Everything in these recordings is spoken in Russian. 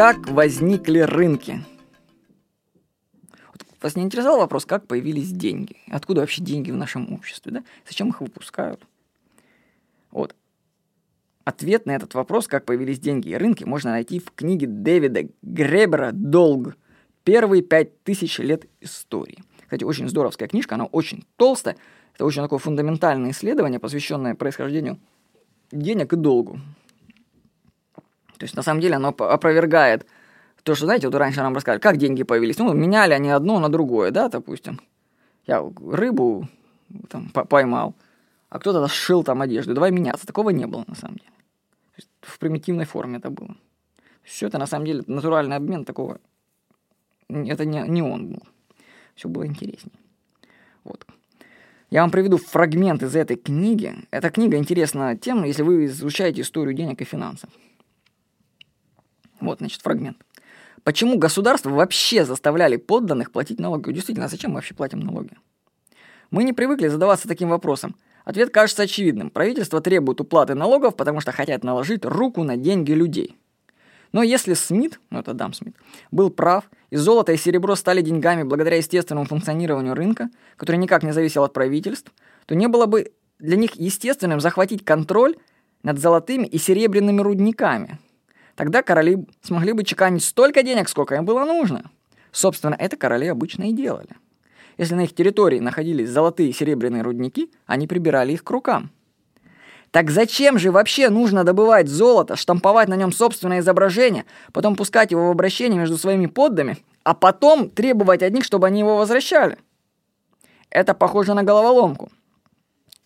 Как возникли рынки? Вас не интересовал вопрос, как появились деньги? Откуда вообще деньги в нашем обществе? Да? Зачем их выпускают? Вот. Ответ на этот вопрос, как появились деньги и рынки, можно найти в книге Дэвида Гребера «Долг. Первые пять тысяч лет истории». Кстати, очень здоровская книжка, она очень толстая. Это очень такое фундаментальное исследование, посвященное происхождению денег и долгу. То есть, на самом деле, оно опровергает то, что, знаете, вот раньше нам рассказали, как деньги появились. Ну, меняли они одно на другое, да, допустим. Я рыбу там, поймал, а кто-то сшил там одежду. Давай меняться. Такого не было, на самом деле. В примитивной форме это было. Все это, на самом деле, натуральный обмен такого... Это не, не он был. Все было интереснее. Вот. Я вам приведу фрагмент из этой книги. Эта книга интересна тем, если вы изучаете историю денег и финансов. Вот, значит, фрагмент. Почему государство вообще заставляли подданных платить налоги? Действительно, зачем мы вообще платим налоги? Мы не привыкли задаваться таким вопросом. Ответ кажется очевидным. Правительство требует уплаты налогов, потому что хотят наложить руку на деньги людей. Но если Смит, ну это Дам Смит, был прав, и золото и серебро стали деньгами благодаря естественному функционированию рынка, который никак не зависел от правительств, то не было бы для них естественным захватить контроль над золотыми и серебряными рудниками – Тогда короли смогли бы чеканить столько денег, сколько им было нужно. Собственно, это короли обычно и делали. Если на их территории находились золотые и серебряные рудники, они прибирали их к рукам. Так зачем же вообще нужно добывать золото, штамповать на нем собственное изображение, потом пускать его в обращение между своими поддами, а потом требовать от них, чтобы они его возвращали? Это похоже на головоломку.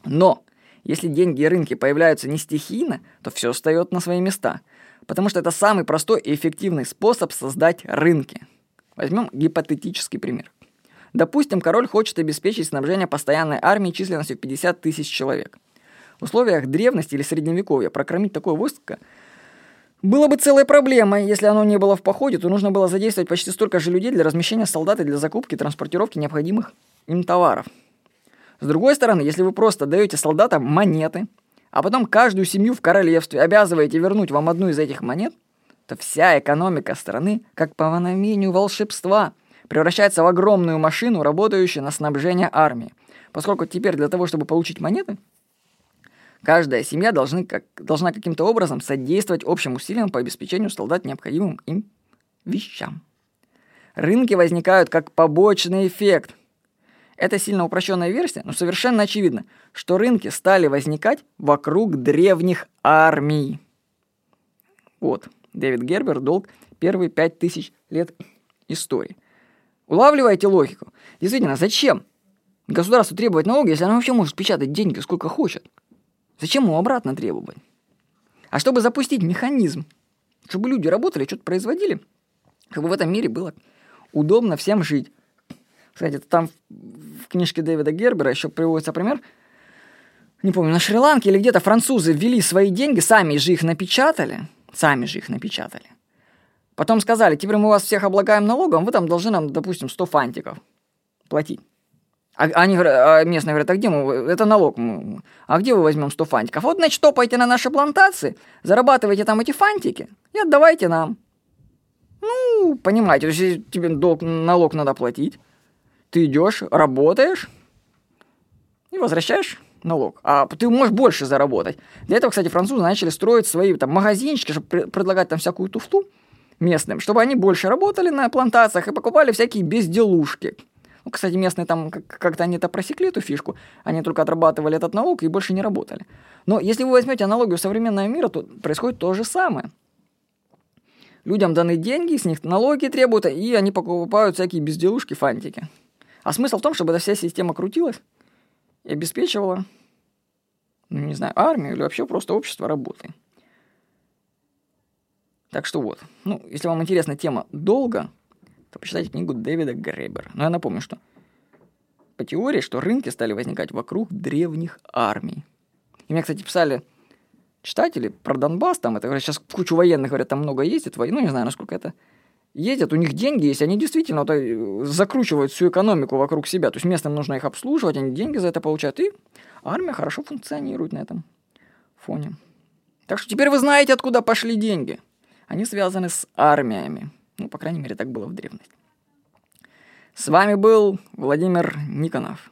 Но если деньги и рынки появляются не стихийно, то все встает на свои места – потому что это самый простой и эффективный способ создать рынки. Возьмем гипотетический пример. Допустим, король хочет обеспечить снабжение постоянной армии численностью 50 тысяч человек. В условиях древности или средневековья прокормить такое войско было бы целой проблемой. Если оно не было в походе, то нужно было задействовать почти столько же людей для размещения солдат и для закупки и транспортировки необходимых им товаров. С другой стороны, если вы просто даете солдатам монеты, а потом каждую семью в королевстве обязываете вернуть вам одну из этих монет, то вся экономика страны, как по мановению волшебства, превращается в огромную машину, работающую на снабжение армии. Поскольку теперь для того, чтобы получить монеты, каждая семья должны, как, должна каким-то образом содействовать общим усилиям по обеспечению солдат необходимым им вещам. Рынки возникают как побочный эффект – это сильно упрощенная версия, но совершенно очевидно, что рынки стали возникать вокруг древних армий. Вот, Дэвид Гербер, долг первые пять тысяч лет истории. Улавливаете логику? Действительно, зачем государству требовать налоги, если оно вообще может печатать деньги сколько хочет? Зачем ему обратно требовать? А чтобы запустить механизм, чтобы люди работали, что-то производили, чтобы в этом мире было удобно всем жить. Кстати, там в книжке Дэвида Гербера еще приводится пример, не помню, на Шри-Ланке или где-то французы ввели свои деньги, сами же их напечатали, сами же их напечатали. Потом сказали, теперь мы вас всех облагаем налогом, вы там должны нам, допустим, 100 фантиков платить. А они а местные говорят, а где мы, это налог, а где мы возьмем 100 фантиков? Вот, значит, топайте на наши плантации, зарабатывайте там эти фантики и отдавайте нам. Ну, понимаете, тебе долг, налог надо платить, ты идешь, работаешь и возвращаешь налог. А ты можешь больше заработать. Для этого, кстати, французы начали строить свои там магазинчики, чтобы предлагать там всякую туфту местным, чтобы они больше работали на плантациях и покупали всякие безделушки. Ну, кстати, местные там как-то они это просекли, эту фишку. Они только отрабатывали этот налог и больше не работали. Но если вы возьмете аналогию современного мира, то происходит то же самое. Людям даны деньги, с них налоги требуют, и они покупают всякие безделушки, фантики. А смысл в том, чтобы эта вся система крутилась и обеспечивала, ну, не знаю, армию или вообще просто общество работы. Так что вот. Ну, если вам интересна тема долго, то почитайте книгу Дэвида Гребера. Но я напомню, что по теории, что рынки стали возникать вокруг древних армий. И мне, кстати, писали читатели про Донбасс, там это сейчас кучу военных, говорят, там много ездит, ну, не знаю, насколько это ездят, у них деньги есть, они действительно вот, э, закручивают всю экономику вокруг себя. То есть местным нужно их обслуживать, они деньги за это получают. И армия хорошо функционирует на этом фоне. Так что теперь вы знаете, откуда пошли деньги. Они связаны с армиями. Ну, по крайней мере, так было в древности. С вами был Владимир Никонов.